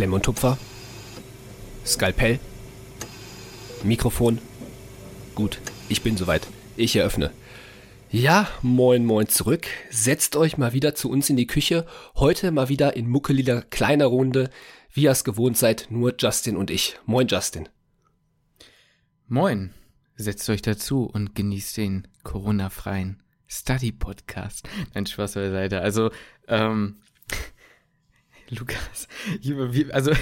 Klemm und Tupfer. Skalpell. Mikrofon. Gut, ich bin soweit. Ich eröffne. Ja, moin moin zurück. Setzt euch mal wieder zu uns in die Küche. Heute mal wieder in muckeliger kleiner Runde, wie ihr es gewohnt seid, nur Justin und ich. Moin Justin. Moin. Setzt euch dazu und genießt den Corona-freien Study-Podcast. Nein, Spaß beiseite. Also, ähm, Lukas, also,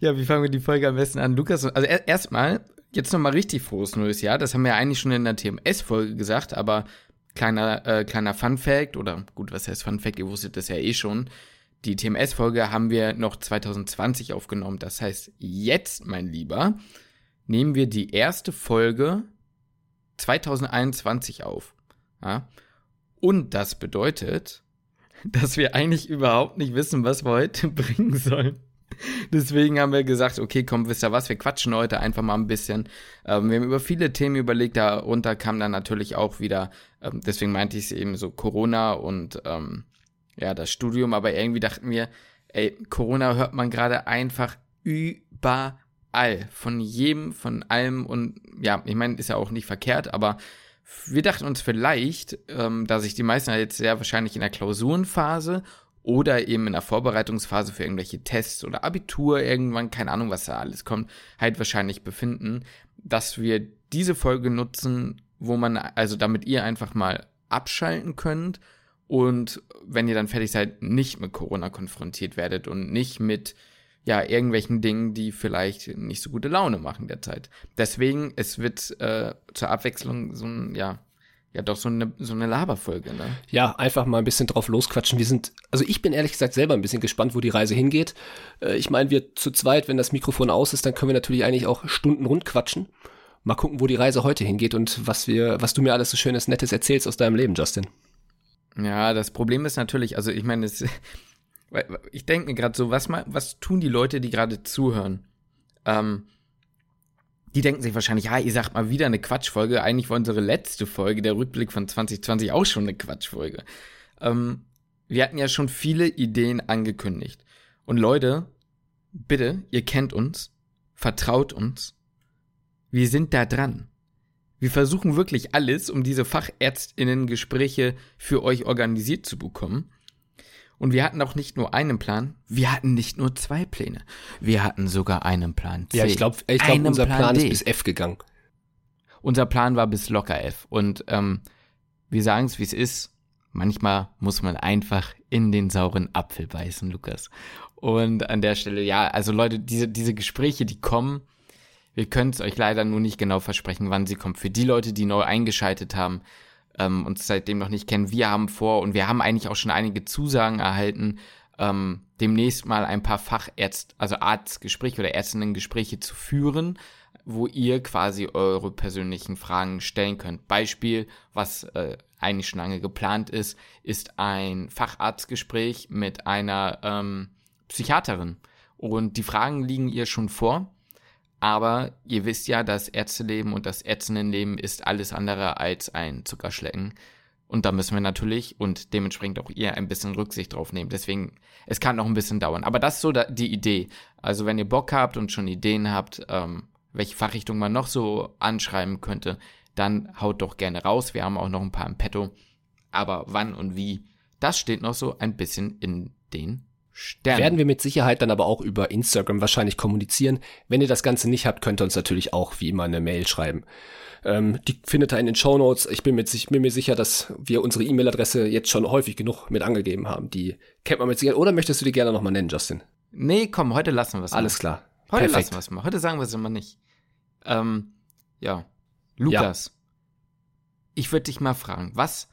ja, wie fangen wir die Folge am besten an? Lukas, also erstmal, jetzt nochmal richtig frohes neues Jahr. Das haben wir ja eigentlich schon in der TMS-Folge gesagt, aber kleiner, äh, kleiner Fun-Fact, oder gut, was heißt Fun-Fact? Ihr wusstet das ja eh schon. Die TMS-Folge haben wir noch 2020 aufgenommen. Das heißt, jetzt, mein Lieber, nehmen wir die erste Folge 2021 auf. Ja? Und das bedeutet, dass wir eigentlich überhaupt nicht wissen, was wir heute bringen sollen. Deswegen haben wir gesagt, okay, komm, wisst ihr was, wir quatschen heute einfach mal ein bisschen. Ähm, wir haben über viele Themen überlegt, darunter kam dann natürlich auch wieder, ähm, deswegen meinte ich es eben so Corona und ähm, ja, das Studium, aber irgendwie dachten wir, ey, Corona hört man gerade einfach überall, von jedem, von allem und ja, ich meine, ist ja auch nicht verkehrt, aber wir dachten uns vielleicht, ähm, da sich die meisten jetzt sehr wahrscheinlich in der Klausurenphase oder eben in der Vorbereitungsphase für irgendwelche Tests oder Abitur irgendwann, keine Ahnung, was da alles kommt, halt wahrscheinlich befinden, dass wir diese Folge nutzen, wo man, also damit ihr einfach mal abschalten könnt. Und wenn ihr dann fertig seid, nicht mit Corona konfrontiert werdet und nicht mit ja, irgendwelchen Dingen, die vielleicht nicht so gute Laune machen derzeit. Deswegen, es wird äh, zur Abwechslung so ein, ja, ja doch so eine, so eine Laberfolge, ne? Ja, einfach mal ein bisschen drauf losquatschen. Wir sind, also ich bin ehrlich gesagt selber ein bisschen gespannt, wo die Reise hingeht. Äh, ich meine, wir zu zweit, wenn das Mikrofon aus ist, dann können wir natürlich eigentlich auch Stunden rund quatschen. Mal gucken, wo die Reise heute hingeht und was wir, was du mir alles so schönes, nettes erzählst aus deinem Leben, Justin. Ja, das Problem ist natürlich, also ich meine, es, ich denke mir gerade so, was, was tun die Leute, die gerade zuhören? Ähm, die denken sich wahrscheinlich, ja, ihr sagt mal wieder eine Quatschfolge. Eigentlich war unsere letzte Folge, der Rückblick von 2020, auch schon eine Quatschfolge. Ähm, wir hatten ja schon viele Ideen angekündigt. Und Leute, bitte, ihr kennt uns, vertraut uns. Wir sind da dran. Wir versuchen wirklich alles, um diese Fachärztinnen-Gespräche für euch organisiert zu bekommen. Und wir hatten auch nicht nur einen Plan, wir hatten nicht nur zwei Pläne. Wir hatten sogar einen Plan C. Ja, ich glaube, ich glaub, unser Plan, Plan ist bis F gegangen. Unser Plan war bis locker F. Und ähm, wir sagen es, wie es ist. Manchmal muss man einfach in den sauren Apfel beißen, Lukas. Und an der Stelle, ja, also Leute, diese, diese Gespräche, die kommen, wir können es euch leider nur nicht genau versprechen, wann sie kommen. Für die Leute, die neu eingeschaltet haben, ähm, uns seitdem noch nicht kennen, wir haben vor und wir haben eigentlich auch schon einige Zusagen erhalten, ähm, demnächst mal ein paar Fachärzt, also Arztgespräche oder Ärztinnengespräche zu führen, wo ihr quasi eure persönlichen Fragen stellen könnt. Beispiel, was äh, eigentlich schon lange geplant ist, ist ein Facharztgespräch mit einer ähm, Psychiaterin. Und die Fragen liegen ihr schon vor. Aber ihr wisst ja, das Ärzteleben und das Ärztinnenleben ist alles andere als ein Zuckerschlecken. Und da müssen wir natürlich und dementsprechend auch ihr ein bisschen Rücksicht drauf nehmen. Deswegen, es kann noch ein bisschen dauern. Aber das ist so die Idee. Also wenn ihr Bock habt und schon Ideen habt, ähm, welche Fachrichtung man noch so anschreiben könnte, dann haut doch gerne raus. Wir haben auch noch ein paar im Petto. Aber wann und wie, das steht noch so ein bisschen in den Stern. Werden wir mit Sicherheit dann aber auch über Instagram wahrscheinlich kommunizieren. Wenn ihr das Ganze nicht habt, könnt ihr uns natürlich auch wie immer eine Mail schreiben. Ähm, die findet ihr in den Show Notes. Ich bin, mit, ich bin mir sicher, dass wir unsere E-Mail-Adresse jetzt schon häufig genug mit angegeben haben. Die kennt man mit Sicherheit. Oder möchtest du die gerne nochmal nennen, Justin? Nee, komm, heute lassen wir es mal. Alles klar. Heute Perfekt. lassen wir es mal. Heute sagen wir es immer nicht. Ähm, ja. Lukas. Ja. Ich würde dich mal fragen, was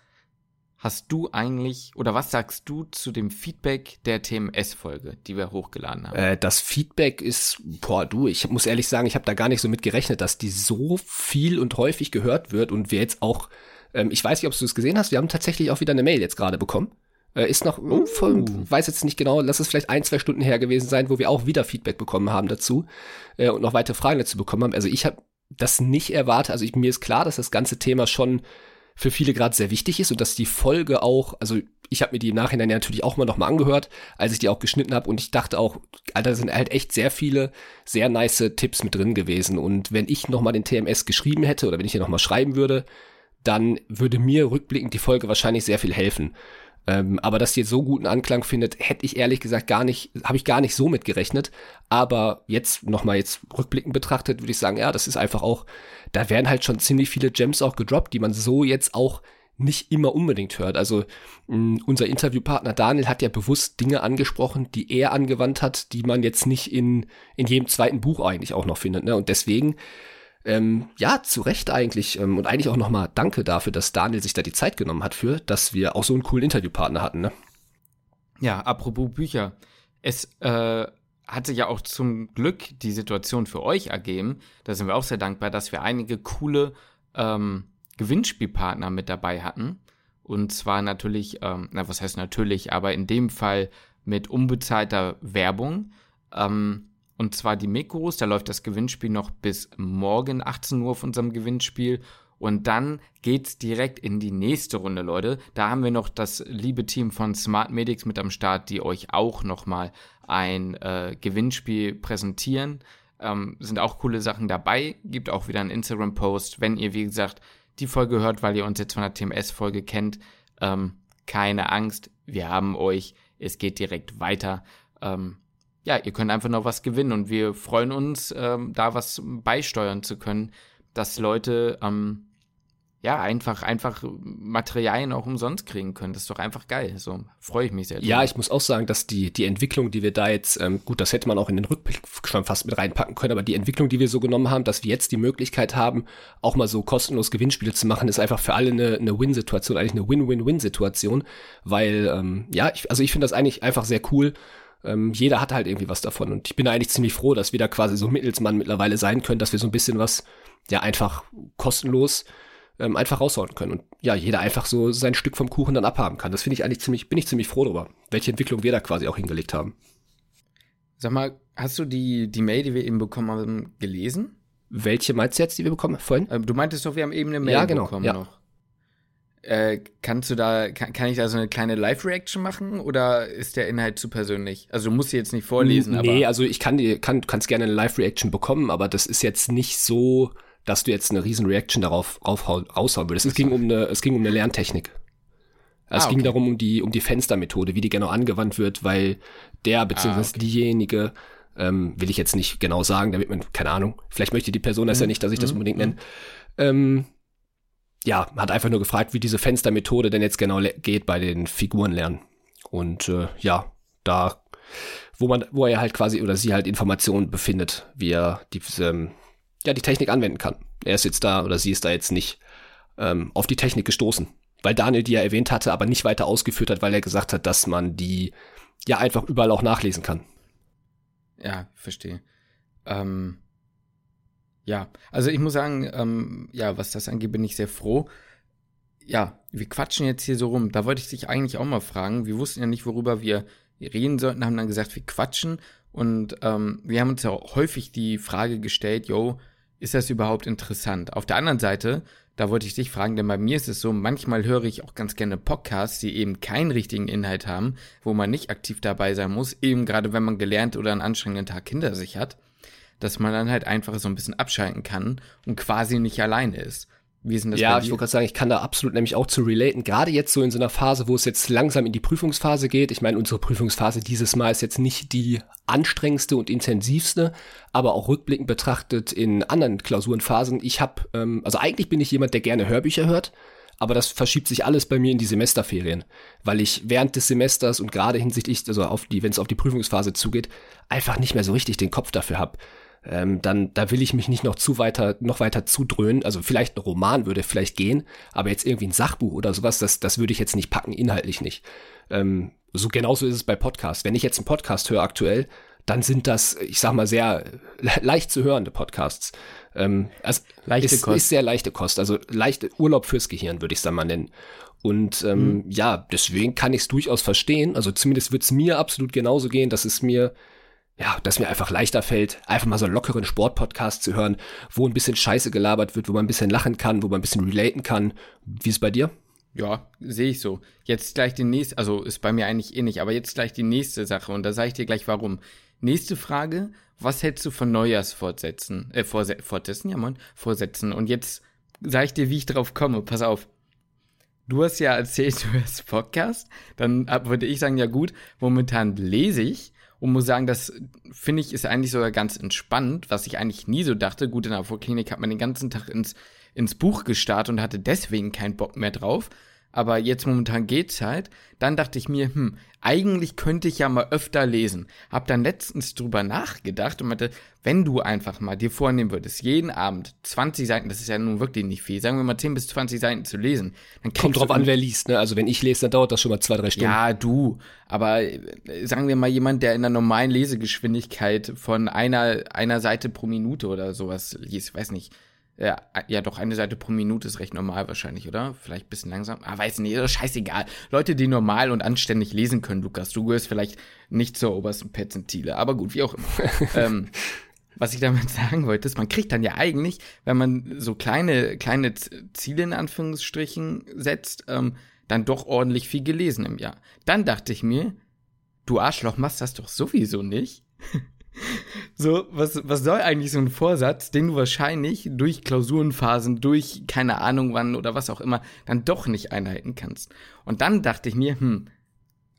hast du eigentlich oder was sagst du zu dem Feedback der TMS-Folge, die wir hochgeladen haben? Äh, das Feedback ist, boah, du, ich muss ehrlich sagen, ich habe da gar nicht so mit gerechnet, dass die so viel und häufig gehört wird und wir jetzt auch, ähm, ich weiß nicht, ob du es gesehen hast, wir haben tatsächlich auch wieder eine Mail jetzt gerade bekommen. Äh, ist noch, uh. voll, weiß jetzt nicht genau, lass es vielleicht ein, zwei Stunden her gewesen sein, wo wir auch wieder Feedback bekommen haben dazu äh, und noch weitere Fragen dazu bekommen haben. Also ich habe das nicht erwartet, also ich, mir ist klar, dass das ganze Thema schon für viele gerade sehr wichtig ist und dass die Folge auch, also ich habe mir die im Nachhinein ja natürlich auch mal nochmal angehört, als ich die auch geschnitten habe und ich dachte auch, Alter, da sind halt echt sehr viele sehr nice Tipps mit drin gewesen und wenn ich nochmal den TMS geschrieben hätte oder wenn ich hier nochmal schreiben würde, dann würde mir rückblickend die Folge wahrscheinlich sehr viel helfen. Ähm, aber dass die jetzt so guten Anklang findet, hätte ich ehrlich gesagt gar nicht, habe ich gar nicht so mitgerechnet. Aber jetzt nochmal jetzt rückblickend betrachtet, würde ich sagen, ja, das ist einfach auch, da werden halt schon ziemlich viele Gems auch gedroppt, die man so jetzt auch nicht immer unbedingt hört. Also mh, unser Interviewpartner Daniel hat ja bewusst Dinge angesprochen, die er angewandt hat, die man jetzt nicht in, in jedem zweiten Buch eigentlich auch noch findet. Ne? Und deswegen, ähm, ja, zu Recht eigentlich. Ähm, und eigentlich auch nochmal Danke dafür, dass Daniel sich da die Zeit genommen hat für, dass wir auch so einen coolen Interviewpartner hatten. Ne? Ja, apropos Bücher. Es äh, hatte ja auch zum Glück die Situation für euch ergeben. Da sind wir auch sehr dankbar, dass wir einige coole ähm, Gewinnspielpartner mit dabei hatten. Und zwar natürlich, ähm, na was heißt natürlich, aber in dem Fall mit unbezahlter Werbung. Ähm, und zwar die Mikros, da läuft das Gewinnspiel noch bis morgen 18 Uhr auf unserem Gewinnspiel. Und dann geht's direkt in die nächste Runde, Leute. Da haben wir noch das liebe Team von Smart Medics mit am Start, die euch auch nochmal ein äh, Gewinnspiel präsentieren. Ähm, sind auch coole Sachen dabei. Gibt auch wieder einen Instagram-Post, wenn ihr, wie gesagt, die Folge hört, weil ihr uns jetzt von der TMS-Folge kennt. Ähm, keine Angst, wir haben euch. Es geht direkt weiter. Ähm, ja, ihr könnt einfach noch was gewinnen und wir freuen uns, ähm, da was beisteuern zu können, dass Leute ähm, ja, einfach, einfach Materialien auch umsonst kriegen können. Das ist doch einfach geil. So freue ich mich sehr. Ja, ich muss auch sagen, dass die, die Entwicklung, die wir da jetzt, ähm, gut, das hätte man auch in den Rückblick schon fast mit reinpacken können, aber die Entwicklung, die wir so genommen haben, dass wir jetzt die Möglichkeit haben, auch mal so kostenlos Gewinnspiele zu machen, ist einfach für alle eine, eine Win-Situation, eigentlich eine Win-Win-Win-Situation, weil, ähm, ja, ich, also ich finde das eigentlich einfach sehr cool. Ähm, jeder hat halt irgendwie was davon und ich bin eigentlich ziemlich froh, dass wir da quasi so Mittelsmann mittlerweile sein können, dass wir so ein bisschen was, ja, einfach kostenlos ähm, einfach raushauen können. Und ja, jeder einfach so sein Stück vom Kuchen dann abhaben kann. Das finde ich eigentlich ziemlich, bin ich ziemlich froh darüber, welche Entwicklung wir da quasi auch hingelegt haben. Sag mal, hast du die, die Mail, die wir eben bekommen haben, gelesen? Welche meinst du jetzt, die wir bekommen vorhin? Ähm, du meintest doch, wir haben eben eine Mail ja, genau, bekommen ja. noch. Äh, kannst du da, kann, kann ich da so eine kleine Live-Reaction machen oder ist der Inhalt zu persönlich? Also du musst sie jetzt nicht vorlesen, nee, aber. Nee, also ich kann die, kann, kannst gerne eine Live-Reaction bekommen, aber das ist jetzt nicht so, dass du jetzt eine riesen Reaction darauf raushauen würdest. Es ging um eine, es ging um eine Lerntechnik. Es ah, okay. ging darum, um die, um die Fenstermethode, wie die genau angewandt wird, weil der beziehungsweise ah, okay. diejenige, ähm, will ich jetzt nicht genau sagen, damit man, keine Ahnung, vielleicht möchte die Person das mhm. ja nicht, dass ich das mhm. unbedingt nenne. Mhm. Ähm, ja, hat einfach nur gefragt, wie diese Fenstermethode denn jetzt genau geht bei den Figurenlernen. Und äh, ja, da, wo man, wo er halt quasi oder sie halt Informationen befindet, wie er diese, ähm, ja, die Technik anwenden kann. Er ist jetzt da oder sie ist da jetzt nicht ähm, auf die Technik gestoßen. Weil Daniel die ja erwähnt hatte, aber nicht weiter ausgeführt hat, weil er gesagt hat, dass man die ja einfach überall auch nachlesen kann. Ja, verstehe. Ähm, ja, also ich muss sagen, ähm, ja, was das angeht, bin ich sehr froh. Ja, wir quatschen jetzt hier so rum. Da wollte ich dich eigentlich auch mal fragen. Wir wussten ja nicht, worüber wir reden sollten, haben dann gesagt, wir quatschen. Und ähm, wir haben uns ja häufig die Frage gestellt, yo, ist das überhaupt interessant? Auf der anderen Seite, da wollte ich dich fragen, denn bei mir ist es so, manchmal höre ich auch ganz gerne Podcasts, die eben keinen richtigen Inhalt haben, wo man nicht aktiv dabei sein muss, eben gerade wenn man gelernt oder einen anstrengenden Tag hinter sich hat, dass man dann halt einfach so ein bisschen abschalten kann und quasi nicht alleine ist. Wie ist denn das ja, ich wollte gerade sagen, ich kann da absolut nämlich auch zu relaten. Gerade jetzt so in so einer Phase, wo es jetzt langsam in die Prüfungsphase geht. Ich meine, unsere Prüfungsphase dieses Mal ist jetzt nicht die anstrengendste und intensivste, aber auch rückblickend betrachtet in anderen Klausurenphasen. Ich habe, ähm, also eigentlich bin ich jemand, der gerne Hörbücher hört. Aber das verschiebt sich alles bei mir in die Semesterferien, weil ich während des Semesters und gerade hinsichtlich, also auf die, wenn es auf die Prüfungsphase zugeht, einfach nicht mehr so richtig den Kopf dafür habe ähm, dann da will ich mich nicht noch zu weiter, noch weiter zudröhnen. Also vielleicht ein Roman würde vielleicht gehen, aber jetzt irgendwie ein Sachbuch oder sowas, das, das würde ich jetzt nicht packen, inhaltlich nicht. Ähm, so genauso ist es bei Podcasts. Wenn ich jetzt einen Podcast höre aktuell, dann sind das, ich sag mal, sehr leicht zu hörende Podcasts. Ähm, also leichte ist, Kost. ist sehr leichte Kost, also leichte Urlaub fürs Gehirn, würde ich es dann mal nennen. Und ähm, mhm. ja, deswegen kann ich es durchaus verstehen. Also zumindest wird es mir absolut genauso gehen, dass es mir ja, dass mir einfach leichter fällt, einfach mal so einen lockeren Sportpodcast zu hören, wo ein bisschen Scheiße gelabert wird, wo man ein bisschen lachen kann, wo man ein bisschen relaten kann. Wie ist es bei dir? Ja, sehe ich so. Jetzt gleich die nächste, also ist bei mir eigentlich ähnlich, aber jetzt gleich die nächste Sache und da sage ich dir gleich warum. Nächste Frage, was hältst du von Neujahrsfortsätzen? Äh, Vorse ja moin, Vorsätzen. Und jetzt sage ich dir, wie ich drauf komme. Pass auf. Du hast ja erzählt, du hörst Podcast. Dann würde ich sagen, ja gut, momentan lese ich und muss sagen, das finde ich ist eigentlich sogar ganz entspannt, was ich eigentlich nie so dachte. Gut, in der Vorklinik hat man den ganzen Tag ins, ins Buch gestarrt und hatte deswegen keinen Bock mehr drauf aber jetzt momentan geht's halt. Dann dachte ich mir, hm, eigentlich könnte ich ja mal öfter lesen. Hab dann letztens drüber nachgedacht und meinte, wenn du einfach mal dir vornehmen würdest, jeden Abend 20 Seiten, das ist ja nun wirklich nicht viel, sagen wir mal 10 bis 20 Seiten zu lesen, dann Kommt drauf an, wer liest, ne? Also wenn ich lese, dann dauert das schon mal zwei, drei Stunden. Ja, du. Aber äh, sagen wir mal jemand, der in einer normalen Lesegeschwindigkeit von einer, einer Seite pro Minute oder sowas liest, weiß nicht, ja, ja, doch, eine Seite pro Minute ist recht normal wahrscheinlich, oder? Vielleicht ein bisschen langsam. Ah, weiß nicht, scheißegal. Leute, die normal und anständig lesen können, Lukas, du gehörst vielleicht nicht zur obersten Perzentile, aber gut, wie auch immer. ähm, was ich damit sagen wollte, ist, man kriegt dann ja eigentlich, wenn man so kleine, kleine Ziele in Anführungsstrichen setzt, ähm, dann doch ordentlich viel gelesen im Jahr. Dann dachte ich mir, du Arschloch machst das doch sowieso nicht. So, was, was soll eigentlich so ein Vorsatz, den du wahrscheinlich durch Klausurenphasen, durch keine Ahnung wann oder was auch immer, dann doch nicht einhalten kannst? Und dann dachte ich mir, hm,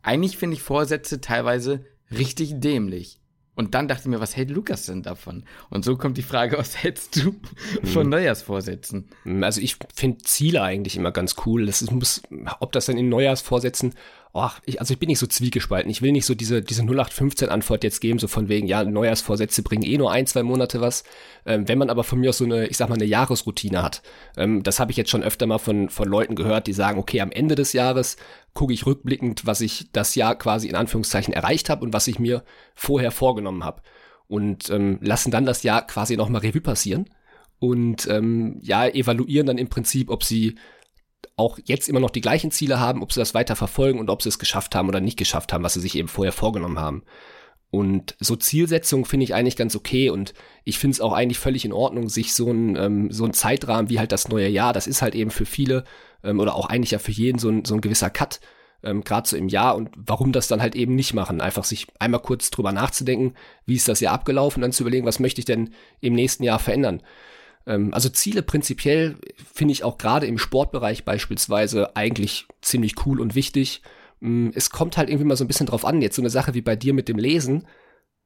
eigentlich finde ich Vorsätze teilweise richtig dämlich. Und dann dachte ich mir, was hält Lukas denn davon? Und so kommt die Frage, was hältst du von hm. Neujahrsvorsätzen? Also ich finde Ziele eigentlich immer ganz cool. Das ist, muss, ob das dann in Neujahrsvorsätzen oh, ich, also ich bin nicht so zwiegespalten. Ich will nicht so diese, diese 0815-Antwort jetzt geben, so von wegen, ja, Neujahrsvorsätze bringen eh nur ein, zwei Monate was. Ähm, wenn man aber von mir aus so eine, ich sag mal, eine Jahresroutine hat, ähm, das habe ich jetzt schon öfter mal von, von Leuten gehört, die sagen, okay, am Ende des Jahres gucke ich rückblickend, was ich das Jahr quasi in Anführungszeichen erreicht habe und was ich mir vorher vorgenommen habe. Und ähm, lassen dann das Jahr quasi nochmal Revue passieren und ähm, ja, evaluieren dann im Prinzip, ob sie auch jetzt immer noch die gleichen Ziele haben, ob sie das weiter verfolgen und ob sie es geschafft haben oder nicht geschafft haben, was sie sich eben vorher vorgenommen haben. Und so Zielsetzung finde ich eigentlich ganz okay und ich finde es auch eigentlich völlig in Ordnung, sich so ein, ähm, so ein Zeitrahmen wie halt das neue Jahr, das ist halt eben für viele ähm, oder auch eigentlich ja für jeden so ein, so ein gewisser Cut, ähm, gerade so im Jahr und warum das dann halt eben nicht machen. Einfach sich einmal kurz drüber nachzudenken, wie ist das Jahr abgelaufen, dann zu überlegen, was möchte ich denn im nächsten Jahr verändern. Ähm, also Ziele prinzipiell finde ich auch gerade im Sportbereich beispielsweise eigentlich ziemlich cool und wichtig. Mm, es kommt halt irgendwie mal so ein bisschen drauf an. Jetzt so eine Sache wie bei dir mit dem Lesen.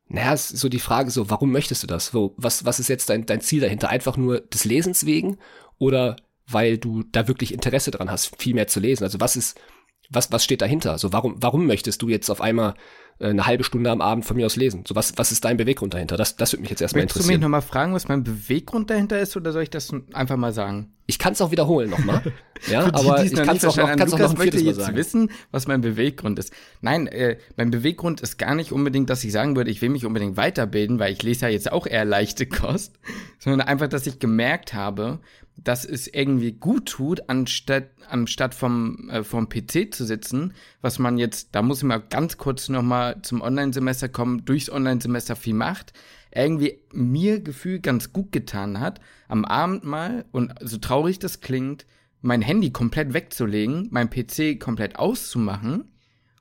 Naja, ist so die Frage so, warum möchtest du das? Wo, was, was ist jetzt dein, dein Ziel dahinter? Einfach nur des Lesens wegen oder weil du da wirklich Interesse dran hast, viel mehr zu lesen? Also was ist, was, was steht dahinter? So, warum, warum möchtest du jetzt auf einmal äh, eine halbe Stunde am Abend von mir aus lesen. So, was, was ist dein Beweggrund dahinter? Das, das würde mich jetzt erstmal interessieren. Möchtest du mich nochmal fragen, was mein Beweggrund dahinter ist, oder soll ich das einfach mal sagen? Ich kann es auch wiederholen nochmal. ja, die, aber ich kann es auch, noch, kann's auch noch ein viertes Mal sagen. wissen, was mein Beweggrund ist. Nein, äh, mein Beweggrund ist gar nicht unbedingt, dass ich sagen würde, ich will mich unbedingt weiterbilden, weil ich lese ja jetzt auch eher leichte Kost, sondern einfach, dass ich gemerkt habe, dass es irgendwie gut tut, anstatt, anstatt vom, äh, vom PC zu sitzen, was man jetzt, da muss ich mal ganz kurz nochmal zum Online-Semester kommen, durchs Online-Semester viel macht, irgendwie mir Gefühl ganz gut getan hat, am Abend mal, und so traurig das klingt, mein Handy komplett wegzulegen, mein PC komplett auszumachen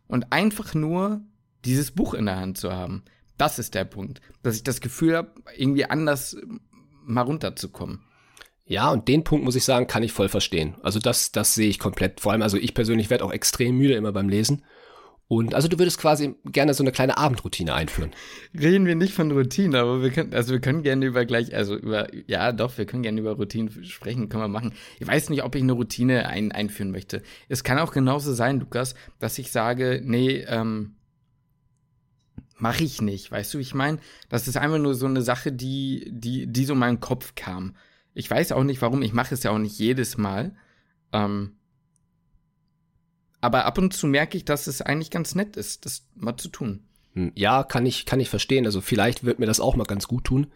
und einfach nur dieses Buch in der Hand zu haben. Das ist der Punkt, dass ich das Gefühl habe, irgendwie anders mal runterzukommen. Ja, und den Punkt muss ich sagen, kann ich voll verstehen. Also das, das sehe ich komplett. Vor allem, also ich persönlich werde auch extrem müde immer beim Lesen. Und also du würdest quasi gerne so eine kleine Abendroutine einführen. Reden wir nicht von Routine, aber wir können, also wir können gerne über gleich, also über, ja doch, wir können gerne über Routinen sprechen, können wir machen. Ich weiß nicht, ob ich eine Routine ein, einführen möchte. Es kann auch genauso sein, Lukas, dass ich sage, nee, ähm, mache ich nicht. Weißt du, ich meine, das ist einfach nur so eine Sache, die, die, die so in meinen Kopf kam. Ich weiß auch nicht warum, ich mache es ja auch nicht jedes Mal. Ähm, aber ab und zu merke ich, dass es eigentlich ganz nett ist, das mal zu tun. Hm, ja, kann ich, kann ich verstehen. Also vielleicht wird mir das auch mal ganz gut tun.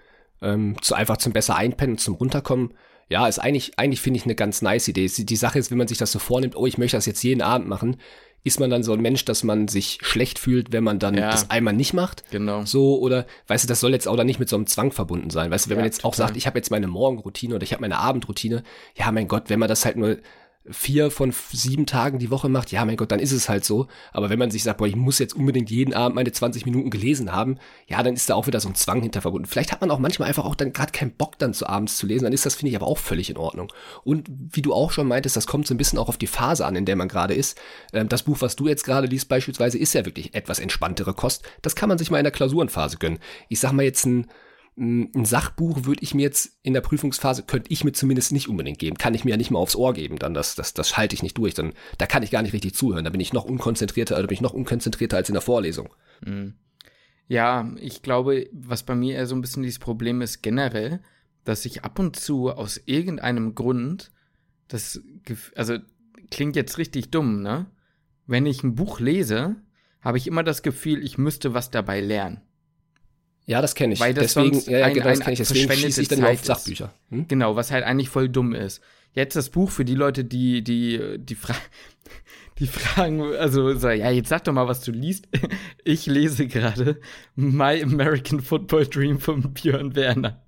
Ähm, zu einfach zum besser einpennen, zum runterkommen. Ja, ist eigentlich, eigentlich finde ich eine ganz nice Idee. Die Sache ist, wenn man sich das so vornimmt, oh, ich möchte das jetzt jeden Abend machen, ist man dann so ein Mensch, dass man sich schlecht fühlt, wenn man dann ja. das einmal nicht macht. Genau. So, oder, weißt du, das soll jetzt auch dann nicht mit so einem Zwang verbunden sein. Weißt du, wenn ja, man jetzt total. auch sagt, ich habe jetzt meine Morgenroutine oder ich habe meine Abendroutine, ja, mein Gott, wenn man das halt nur vier von sieben Tagen die Woche macht, ja, mein Gott, dann ist es halt so. Aber wenn man sich sagt, boah, ich muss jetzt unbedingt jeden Abend meine 20 Minuten gelesen haben, ja, dann ist da auch wieder so ein Zwang hinter verbunden. Vielleicht hat man auch manchmal einfach auch dann gerade keinen Bock dann zu abends zu lesen, dann ist das, finde ich, aber auch völlig in Ordnung. Und wie du auch schon meintest, das kommt so ein bisschen auch auf die Phase an, in der man gerade ist. Ähm, das Buch, was du jetzt gerade liest beispielsweise, ist ja wirklich etwas entspanntere Kost. Das kann man sich mal in der Klausurenphase gönnen. Ich sag mal jetzt ein ein Sachbuch würde ich mir jetzt in der Prüfungsphase, könnte ich mir zumindest nicht unbedingt geben. Kann ich mir ja nicht mal aufs Ohr geben, dann das, das, das halte ich nicht durch. Dann, da kann ich gar nicht richtig zuhören. Da bin ich noch unkonzentrierter, da bin ich noch unkonzentrierter als in der Vorlesung. Mhm. Ja, ich glaube, was bei mir eher so ein bisschen dieses Problem ist generell, dass ich ab und zu aus irgendeinem Grund, das, also klingt jetzt richtig dumm, ne? Wenn ich ein Buch lese, habe ich immer das Gefühl, ich müsste was dabei lernen. Ja, das kenne ich. Weil das deswegen, sonst ja, ja, ein, genau, das ein kenne ich. Deswegen schieße ich dann Zeit auf Sachbücher. Hm? Genau, was halt eigentlich voll dumm ist. Jetzt das Buch für die Leute, die, die, die, fra die fragen, also, so, ja, jetzt sag doch mal, was du liest. Ich lese gerade My American Football Dream von Björn Werner.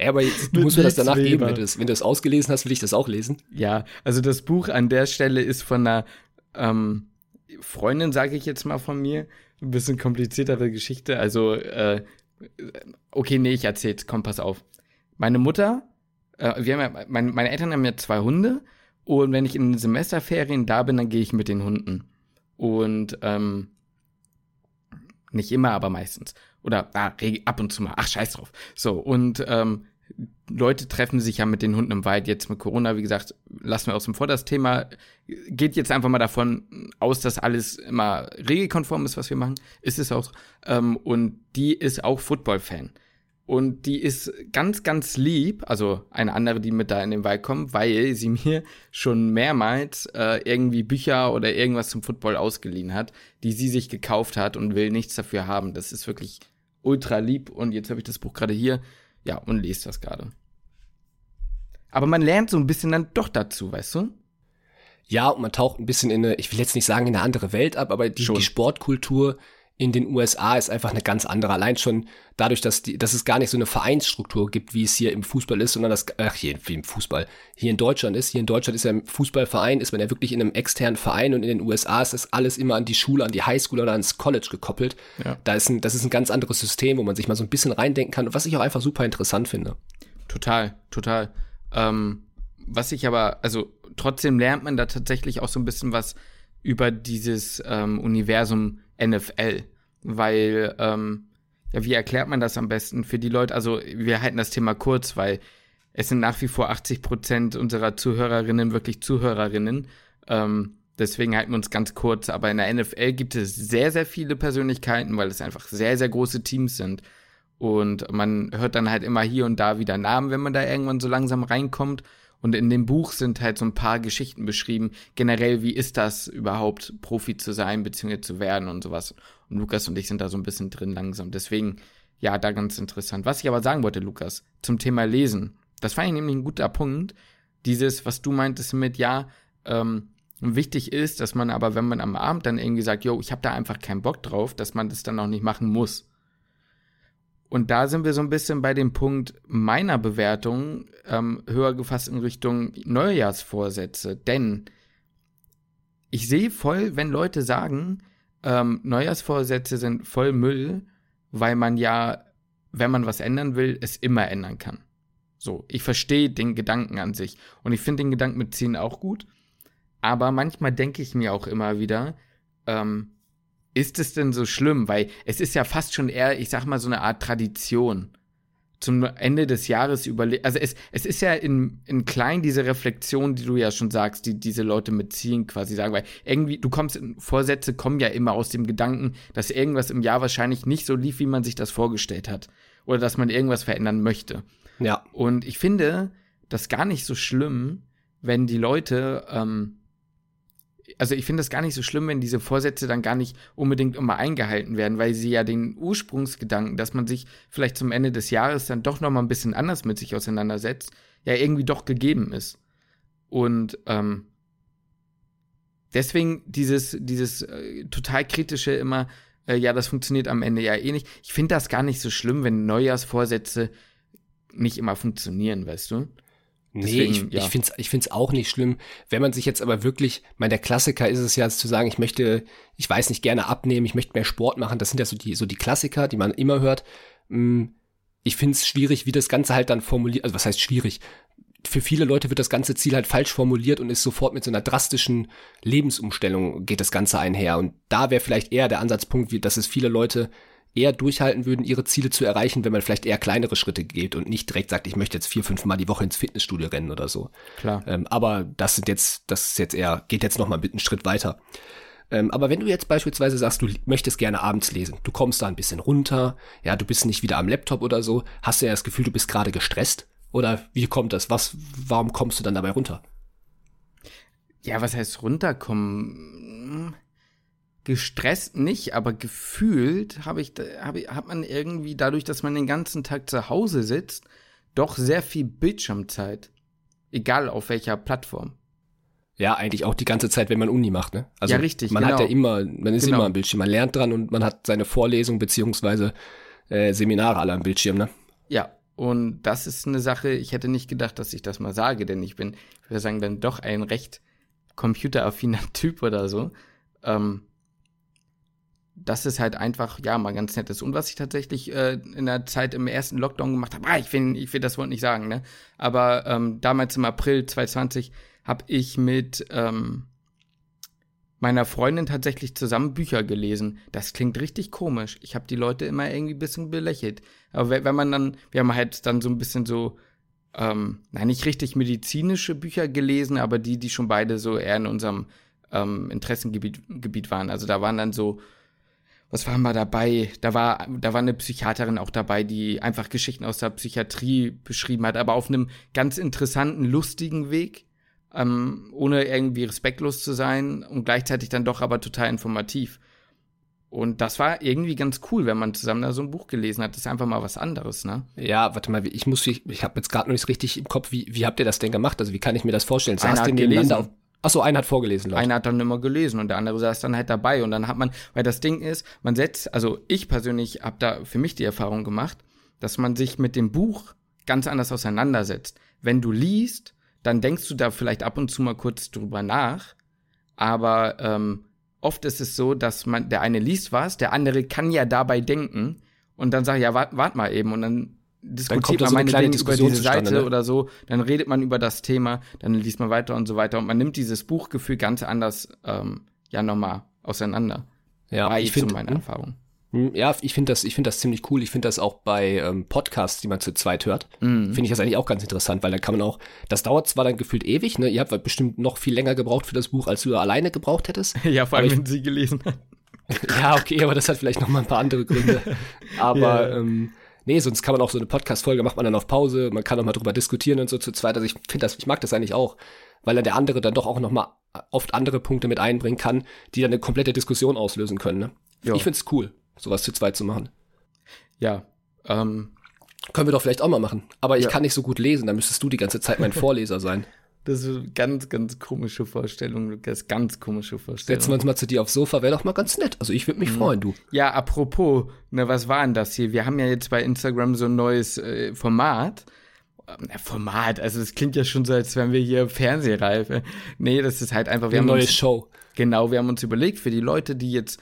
Ja, aber jetzt, du musst mir das danach geben. Wenn du, das, wenn du das ausgelesen hast, will ich das auch lesen. Ja, also das Buch an der Stelle ist von einer ähm, Freundin, sage ich jetzt mal von mir. Ein bisschen kompliziertere Geschichte. Also, äh, okay, nee, ich erzähl's. Komm, pass auf. Meine Mutter, äh, wir haben ja, meine, meine Eltern haben ja zwei Hunde und wenn ich in den Semesterferien da bin, dann gehe ich mit den Hunden. Und ähm, nicht immer, aber meistens. Oder ah, ab und zu mal. Ach, scheiß drauf. So, und ähm, Leute treffen sich ja mit den Hunden im Wald. Jetzt mit Corona, wie gesagt, lassen wir außen vor das Thema. Geht jetzt einfach mal davon aus, dass alles immer regelkonform ist, was wir machen. Ist es auch. Ähm, und die ist auch Football-Fan. Und die ist ganz, ganz lieb, also eine andere, die mit da in den Wald kommt, weil sie mir schon mehrmals äh, irgendwie Bücher oder irgendwas zum Football ausgeliehen hat, die sie sich gekauft hat und will nichts dafür haben. Das ist wirklich ultra lieb. Und jetzt habe ich das Buch gerade hier ja, und lest das gerade. Aber man lernt so ein bisschen dann doch dazu, weißt du? Ja, und man taucht ein bisschen in eine, ich will jetzt nicht sagen in eine andere Welt ab, aber die, die Sportkultur in den USA ist einfach eine ganz andere. Allein schon dadurch, dass, die, dass es gar nicht so eine Vereinsstruktur gibt, wie es hier im Fußball ist, sondern das, ach, hier, wie im Fußball, hier in Deutschland ist. Hier in Deutschland ist ja im Fußballverein, ist man ja wirklich in einem externen Verein und in den USA ist das alles immer an die Schule, an die Highschool oder ans College gekoppelt. Ja. Da ist ein, das ist ein ganz anderes System, wo man sich mal so ein bisschen reindenken kann, was ich auch einfach super interessant finde. Total, total. Ähm, was ich aber, also trotzdem lernt man da tatsächlich auch so ein bisschen was über dieses ähm, Universum NFL, weil, ähm, ja, wie erklärt man das am besten für die Leute? Also, wir halten das Thema kurz, weil es sind nach wie vor 80 Prozent unserer Zuhörerinnen wirklich Zuhörerinnen. Ähm, deswegen halten wir uns ganz kurz. Aber in der NFL gibt es sehr, sehr viele Persönlichkeiten, weil es einfach sehr, sehr große Teams sind. Und man hört dann halt immer hier und da wieder Namen, wenn man da irgendwann so langsam reinkommt. Und in dem Buch sind halt so ein paar Geschichten beschrieben. Generell, wie ist das überhaupt, Profi zu sein, beziehungsweise zu werden und sowas. Und Lukas und ich sind da so ein bisschen drin langsam. Deswegen, ja, da ganz interessant. Was ich aber sagen wollte, Lukas, zum Thema Lesen. Das fand ich nämlich ein guter Punkt. Dieses, was du meintest mit, ja, ähm, wichtig ist, dass man aber, wenn man am Abend dann irgendwie sagt, yo, ich habe da einfach keinen Bock drauf, dass man das dann auch nicht machen muss. Und da sind wir so ein bisschen bei dem Punkt meiner Bewertung ähm, höher gefasst in Richtung Neujahrsvorsätze. Denn ich sehe voll, wenn Leute sagen, ähm, Neujahrsvorsätze sind voll Müll, weil man ja, wenn man was ändern will, es immer ändern kann. So, ich verstehe den Gedanken an sich. Und ich finde den Gedanken mit Ziehen auch gut. Aber manchmal denke ich mir auch immer wieder, ähm, ist es denn so schlimm? Weil es ist ja fast schon eher, ich sag mal, so eine Art Tradition. Zum Ende des Jahres überlegen. Also es, es ist ja in, in klein diese Reflexion, die du ja schon sagst, die diese Leute mitziehen, quasi sagen, weil irgendwie, du kommst in Vorsätze, kommen ja immer aus dem Gedanken, dass irgendwas im Jahr wahrscheinlich nicht so lief, wie man sich das vorgestellt hat. Oder dass man irgendwas verändern möchte. Ja. Und ich finde das gar nicht so schlimm, wenn die Leute ähm, also ich finde es gar nicht so schlimm, wenn diese Vorsätze dann gar nicht unbedingt immer eingehalten werden, weil sie ja den Ursprungsgedanken, dass man sich vielleicht zum Ende des Jahres dann doch noch mal ein bisschen anders mit sich auseinandersetzt, ja irgendwie doch gegeben ist. Und ähm, deswegen dieses, dieses äh, total kritische immer, äh, ja, das funktioniert am Ende ja eh nicht. Ich finde das gar nicht so schlimm, wenn Neujahrsvorsätze nicht immer funktionieren, weißt du? Nee, Deswegen, ich, ja. ich finde es ich find's auch nicht schlimm. Wenn man sich jetzt aber wirklich, mein, der Klassiker ist es ja zu sagen, ich möchte, ich weiß nicht, gerne abnehmen, ich möchte mehr Sport machen. Das sind ja so die, so die Klassiker, die man immer hört. Hm, ich finde es schwierig, wie das Ganze halt dann formuliert, also was heißt schwierig? Für viele Leute wird das ganze Ziel halt falsch formuliert und ist sofort mit so einer drastischen Lebensumstellung geht das Ganze einher. Und da wäre vielleicht eher der Ansatzpunkt, wie, dass es viele Leute eher durchhalten würden, ihre Ziele zu erreichen, wenn man vielleicht eher kleinere Schritte geht und nicht direkt sagt, ich möchte jetzt vier, fünf Mal die Woche ins Fitnessstudio rennen oder so. Klar. Ähm, aber das sind jetzt, das ist jetzt eher, geht jetzt noch mal einen Schritt weiter. Ähm, aber wenn du jetzt beispielsweise sagst, du möchtest gerne abends lesen, du kommst da ein bisschen runter, ja, du bist nicht wieder am Laptop oder so, hast du ja das Gefühl, du bist gerade gestresst? Oder wie kommt das? Was, warum kommst du dann dabei runter? Ja, was heißt runterkommen? Gestresst nicht, aber gefühlt habe ich, hab ich, hat man irgendwie dadurch, dass man den ganzen Tag zu Hause sitzt, doch sehr viel Bildschirmzeit. Egal auf welcher Plattform. Ja, eigentlich auch die ganze Zeit, wenn man Uni macht, ne? Also ja, richtig. Man genau. hat ja immer, man ist genau. immer am Bildschirm, man lernt dran und man hat seine Vorlesung beziehungsweise äh, Seminare alle am Bildschirm, ne? Ja, und das ist eine Sache, ich hätte nicht gedacht, dass ich das mal sage, denn ich bin, ich würde sagen, dann doch ein recht computeraffiner Typ oder so. Ähm, das ist halt einfach, ja, mal ganz nettes. Und was ich tatsächlich äh, in der Zeit im ersten Lockdown gemacht habe, ah, ich will, ich das Wort nicht sagen, ne? Aber ähm, damals im April 2020 habe ich mit ähm, meiner Freundin tatsächlich zusammen Bücher gelesen. Das klingt richtig komisch. Ich habe die Leute immer irgendwie ein bisschen belächelt. Aber wenn man dann, wir haben halt dann so ein bisschen so, ähm, nein, nicht richtig medizinische Bücher gelesen, aber die, die schon beide so eher in unserem ähm, Interessengebiet Gebiet waren. Also da waren dann so was war mal dabei? Da war, da war eine Psychiaterin auch dabei, die einfach Geschichten aus der Psychiatrie beschrieben hat, aber auf einem ganz interessanten, lustigen Weg, ähm, ohne irgendwie respektlos zu sein und gleichzeitig dann doch aber total informativ. Und das war irgendwie ganz cool, wenn man zusammen da so ein Buch gelesen hat. Das ist einfach mal was anderes, ne? Ja, warte mal, ich muss, ich, ich habe jetzt gerade noch nicht richtig im Kopf, wie, wie habt ihr das denn gemacht? Also wie kann ich mir das vorstellen? Saßt ihr nebeneinander auf, Achso, einer hat vorgelesen. Leute. Einer hat dann immer gelesen und der andere saß dann halt dabei. Und dann hat man, weil das Ding ist, man setzt, also ich persönlich habe da für mich die Erfahrung gemacht, dass man sich mit dem Buch ganz anders auseinandersetzt. Wenn du liest, dann denkst du da vielleicht ab und zu mal kurz drüber nach, aber ähm, oft ist es so, dass man, der eine liest was, der andere kann ja dabei denken und dann sagt, ja, wart, wart mal eben und dann diskutiert man so meinetwegen über diese Seite ne? oder so, dann redet man über das Thema, dann liest man weiter und so weiter und man nimmt dieses Buchgefühl ganz anders ähm, ja nochmal auseinander. Ja, War ich finde meine hm? Erfahrung. Hm, ja, ich finde das, ich finde das ziemlich cool. Ich finde das auch bei ähm, Podcasts, die man zu zweit hört, mm. finde ich das eigentlich auch ganz interessant, weil da kann man auch, das dauert zwar dann gefühlt ewig, ne? Ihr habt bestimmt noch viel länger gebraucht für das Buch, als du alleine gebraucht hättest. ja, vor allem, wenn sie gelesen hat. ja, okay, aber das hat vielleicht noch mal ein paar andere Gründe. Aber yeah. ähm, nee, sonst kann man auch so eine Podcast-Folge, macht man dann auf Pause, man kann auch mal drüber diskutieren und so zu zweit. Also ich finde das, ich mag das eigentlich auch, weil dann der andere dann doch auch noch mal oft andere Punkte mit einbringen kann, die dann eine komplette Diskussion auslösen können. Ne? Ich finde es cool, sowas zu zweit zu machen. Ja, ähm, können wir doch vielleicht auch mal machen. Aber ich ja. kann nicht so gut lesen, da müsstest du die ganze Zeit mein Vorleser sein. Das ist eine ganz, ganz komische Vorstellung, Lukas. Ganz komische Vorstellung. Setzen wir uns mal zu dir aufs Sofa, wäre doch mal ganz nett. Also ich würde mich mhm. freuen, du. Ja, apropos, ne, was war denn das hier? Wir haben ja jetzt bei Instagram so ein neues äh, Format. Ähm, Format, also es klingt ja schon so, als wären wir hier Fernsehreife. Nee, das ist halt einfach, wir eine neue uns, Show. Genau, wir haben uns überlegt, für die Leute, die jetzt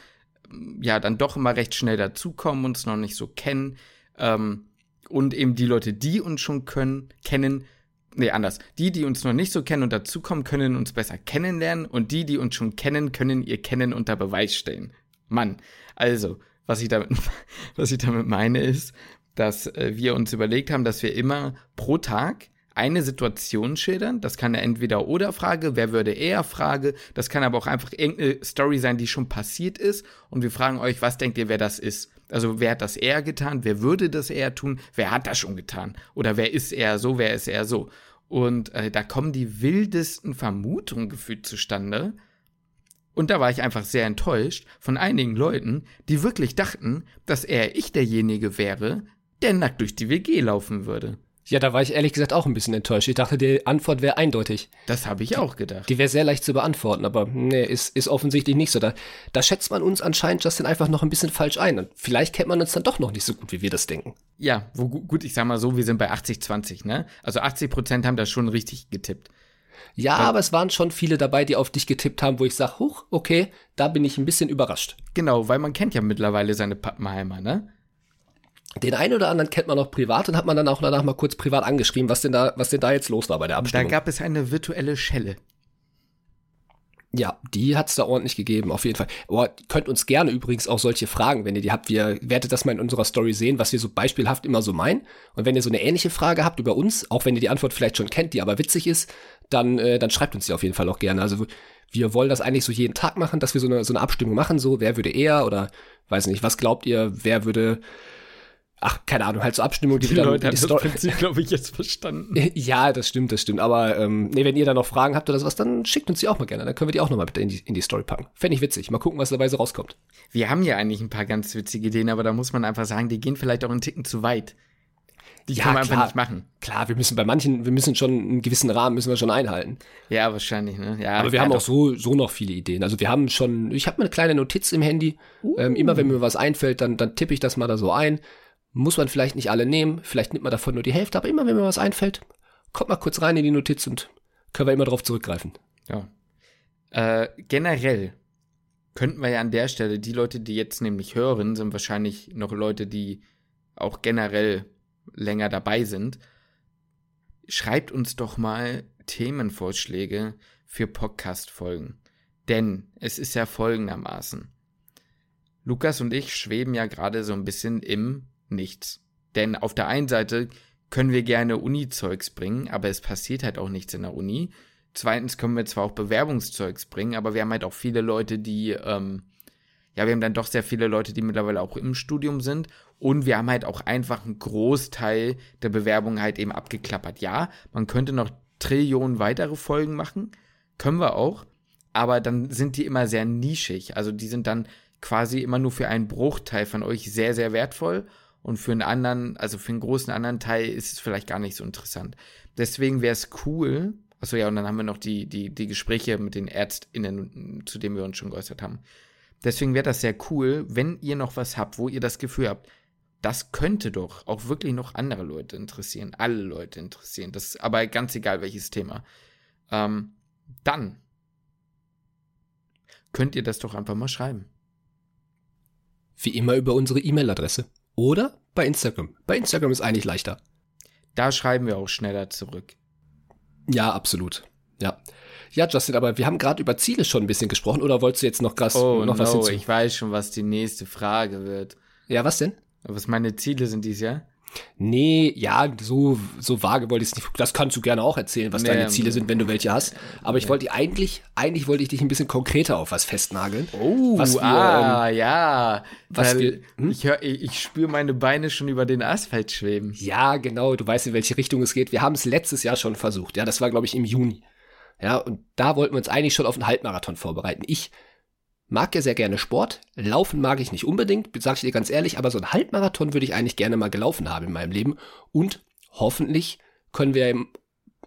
ja dann doch immer recht schnell dazukommen, uns noch nicht so kennen, ähm, und eben die Leute, die uns schon können, kennen, nee, anders. Die, die uns noch nicht so kennen und dazukommen, können uns besser kennenlernen und die, die uns schon kennen, können ihr Kennen unter Beweis stellen. Mann, also, was ich damit, was ich damit meine ist, dass äh, wir uns überlegt haben, dass wir immer pro Tag eine Situation schildern. Das kann eine Entweder-Oder-Frage, wer würde eher Frage. Das kann aber auch einfach irgendeine Story sein, die schon passiert ist. Und wir fragen euch, was denkt ihr, wer das ist? Also wer hat das eher getan? Wer würde das eher tun? Wer hat das schon getan? Oder wer ist eher so? Wer ist eher so? Und äh, da kommen die wildesten Vermutungen gefühlt zustande. Und da war ich einfach sehr enttäuscht von einigen Leuten, die wirklich dachten, dass eher ich derjenige wäre, der nackt durch die WG laufen würde. Ja, da war ich ehrlich gesagt auch ein bisschen enttäuscht. Ich dachte, die Antwort wäre eindeutig. Das habe ich auch gedacht. Die wäre sehr leicht zu beantworten, aber nee, ist, ist offensichtlich nicht so. Da, da schätzt man uns anscheinend Justin einfach noch ein bisschen falsch ein. Und vielleicht kennt man uns dann doch noch nicht so gut, wie wir das denken. Ja, wo, gut, ich sag mal so, wir sind bei 80-20, ne? Also 80 Prozent haben das schon richtig getippt. Ja, aber es waren schon viele dabei, die auf dich getippt haben, wo ich sage, huch, okay, da bin ich ein bisschen überrascht. Genau, weil man kennt ja mittlerweile seine Pappenheimer, ne? Den einen oder anderen kennt man noch privat und hat man dann auch danach mal kurz privat angeschrieben, was denn da, was denn da jetzt los war bei der Abstimmung. Da gab es eine virtuelle Schelle. Ja, die hat's da ordentlich gegeben, auf jeden Fall. Aber könnt uns gerne übrigens auch solche Fragen, wenn ihr die habt. Wir werdet das mal in unserer Story sehen, was wir so beispielhaft immer so meinen. Und wenn ihr so eine ähnliche Frage habt über uns, auch wenn ihr die Antwort vielleicht schon kennt, die aber witzig ist, dann, äh, dann schreibt uns die auf jeden Fall auch gerne. Also wir wollen das eigentlich so jeden Tag machen, dass wir so eine, so eine Abstimmung machen, so wer würde eher oder weiß nicht, was glaubt ihr, wer würde ach, keine Ahnung, halt so Abstimmung, die, Die wir dann Leute in die haben das Story. Prinzip, glaube ich, jetzt verstanden. Ja, das stimmt, das stimmt. Aber ähm, nee, wenn ihr da noch Fragen habt oder sowas, dann schickt uns die auch mal gerne. Dann können wir die auch noch mal bitte in die, in die Story packen. Fände ich witzig. Mal gucken, was dabei so rauskommt. Wir haben ja eigentlich ein paar ganz witzige Ideen, aber da muss man einfach sagen, die gehen vielleicht auch einen Ticken zu weit. Die Ja, können wir einfach klar. nicht machen. Klar, wir müssen bei manchen, wir müssen schon einen gewissen Rahmen müssen wir schon einhalten. Ja, wahrscheinlich, ne? Ja, Aber wir haben auch so, so noch viele Ideen. Also wir haben schon, ich habe eine kleine Notiz im Handy. Ähm, immer wenn mir was einfällt, dann, dann tippe ich das mal da so ein. Muss man vielleicht nicht alle nehmen, vielleicht nimmt man davon nur die Hälfte, aber immer wenn mir was einfällt, kommt mal kurz rein in die Notiz und können wir immer drauf zurückgreifen. Ja. Äh, generell könnten wir ja an der Stelle, die Leute, die jetzt nämlich hören, sind wahrscheinlich noch Leute, die auch generell länger dabei sind. Schreibt uns doch mal Themenvorschläge für Podcast-Folgen. Denn es ist ja folgendermaßen. Lukas und ich schweben ja gerade so ein bisschen im Nichts. Denn auf der einen Seite können wir gerne Uni-Zeugs bringen, aber es passiert halt auch nichts in der Uni. Zweitens können wir zwar auch Bewerbungszeugs bringen, aber wir haben halt auch viele Leute, die, ähm, ja, wir haben dann doch sehr viele Leute, die mittlerweile auch im Studium sind. Und wir haben halt auch einfach einen Großteil der Bewerbungen halt eben abgeklappert. Ja, man könnte noch Trillionen weitere Folgen machen, können wir auch, aber dann sind die immer sehr nischig. Also die sind dann quasi immer nur für einen Bruchteil von euch sehr, sehr wertvoll und für einen anderen, also für einen großen anderen Teil ist es vielleicht gar nicht so interessant. Deswegen wäre es cool, achso ja, und dann haben wir noch die, die, die Gespräche mit den ÄrztInnen, zu denen wir uns schon geäußert haben. Deswegen wäre das sehr cool, wenn ihr noch was habt, wo ihr das Gefühl habt, das könnte doch auch wirklich noch andere Leute interessieren, alle Leute interessieren. Das ist aber ganz egal welches Thema. Ähm, dann könnt ihr das doch einfach mal schreiben. Wie immer über unsere E-Mail-Adresse. Oder bei Instagram. Bei Instagram ist eigentlich leichter. Da schreiben wir auch schneller zurück. Ja, absolut. Ja. Ja, Justin, aber wir haben gerade über Ziele schon ein bisschen gesprochen, oder wolltest du jetzt noch, krass, Oh noch was no, hinzu? ich weiß schon, was die nächste Frage wird. Ja, was denn? Was meine Ziele sind dieses Jahr? Nee, ja, so, so vage wollte ich es nicht. Das kannst du gerne auch erzählen, was Nee, deine ähm, Ziele sind, wenn du welche hast. Aber ich wollte eigentlich, eigentlich wollte ich dich ein bisschen konkreter auf was festnageln. Oh, Was wir, ah, ja. was wir- hm? Ich, hör, ich, ich spüre meine Beine schon über den Asphalt schweben. Ja, genau, du weißt, in welche Richtung es geht. Wir haben es letztes Jahr schon versucht. Ja, das war, glaube ich, im Juni. Ja, und da wollten wir uns eigentlich schon auf einen Halbmarathon vorbereiten. Ich mag ja sehr gerne Sport. Laufen mag ich nicht unbedingt, sag ich dir ganz ehrlich, aber so einen Halbmarathon würde ich eigentlich gerne mal gelaufen haben in meinem Leben. Und hoffentlich können wir im,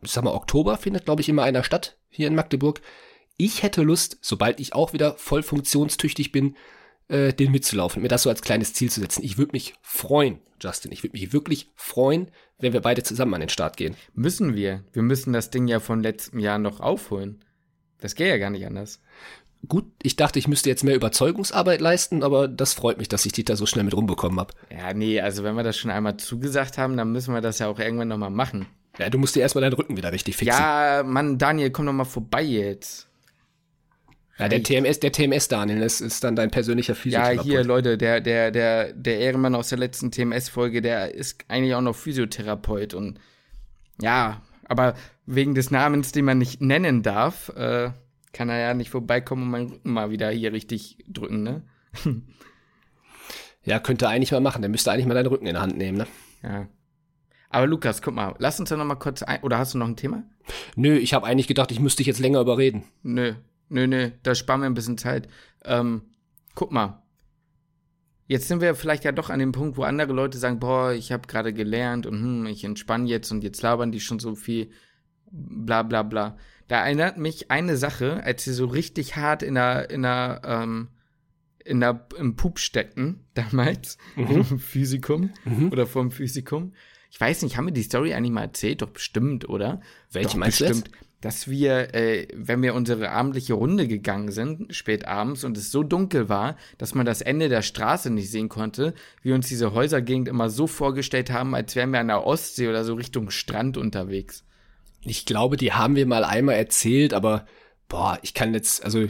sag mal, Oktober findet, glaube ich, immer einer statt hier in Magdeburg. Ich hätte Lust, sobald ich auch wieder voll funktionstüchtig bin, äh, den mitzulaufen, mir das so als kleines Ziel zu setzen. Ich würde mich freuen, Justin. Ich würde mich wirklich freuen, wenn wir beide zusammen an den Start gehen. Müssen wir. Wir müssen das Ding ja von letztem Jahr noch aufholen. Das geht ja gar nicht anders. Gut, ich dachte, ich müsste jetzt mehr Überzeugungsarbeit leisten, aber das freut mich, dass ich die da so schnell mit rumbekommen habe. Ja, nee, also wenn wir das schon einmal zugesagt haben, dann müssen wir das ja auch irgendwann nochmal machen. Ja, du musst dir erstmal deinen Rücken wieder richtig fixen. Ja, Mann, Daniel, komm doch mal vorbei jetzt. ja der TMS, der TMS Daniel, das ist dann dein persönlicher Ja, Physiotherapeut. hier, Leute, der, der, der, der Ehrenmann aus der letzten TMS-Folge, der ist eigentlich auch noch Physiotherapeut und ja, aber wegen des Namens, den man nicht nennen darf, äh, kann er ja nicht vorbeikommen und meinen Rücken mal wieder hier richtig drücken, ne? Ja, könnte er eigentlich mal machen. Der müsste eigentlich mal deinen Rücken in der Hand nehmen, ne? Ja. Aber Lukas, guck mal, lass uns da noch mal kurz ein, oder hast du noch ein Thema? Nö, ich habe eigentlich gedacht, ich müsste dich jetzt länger überreden. Nö, nö, nö, da sparen wir ein bisschen Zeit. Ähm, guck mal. jetzt sind wir vielleicht ja doch an dem Punkt, wo andere Leute sagen, boah, ich habe gerade gelernt und hm, ich entspanne jetzt und jetzt labern die schon so viel, bla bla bla. Da erinnert mich eine Sache, als sie so richtig hart in der, in der, ähm, in der, im Pup steckten, damals, mhm. im Physikum mhm. oder vom Physikum. Ich weiß nicht, haben wir die Story eigentlich mal erzählt? Doch bestimmt, oder? Welche Doch, meinst bestimmt. du dass wir, äh, wenn wir unsere abendliche Runde gegangen sind, spät abends, und es so dunkel war, dass man das Ende der Straße nicht sehen konnte, wir uns diese Häusergegend immer so vorgestellt haben, als wären wir an der Ostsee oder so Richtung Strand unterwegs. Ich glaube, die haben wir mal einmal erzählt, aber boah, ich kann jetzt, also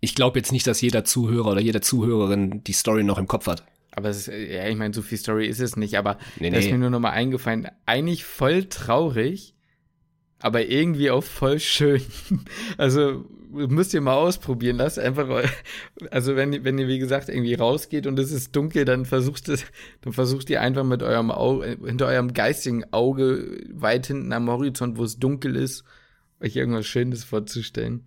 ich glaube jetzt nicht, dass jeder Zuhörer oder jede Zuhörerin die Story noch im Kopf hat. Aber es ist, ja, ich meine, so viel Story ist es nicht, aber nee, nee. ist mir nur noch mal eingefallen. Eigentlich voll traurig, aber irgendwie auch voll schön. Also müsst ihr mal ausprobieren. Lasst einfach, also wenn, wenn ihr wie gesagt irgendwie rausgeht und es ist dunkel, dann versucht es, dann versucht ihr einfach mit eurem Auge, hinter eurem geistigen Auge weit hinten am Horizont, wo es dunkel ist, euch irgendwas Schönes vorzustellen.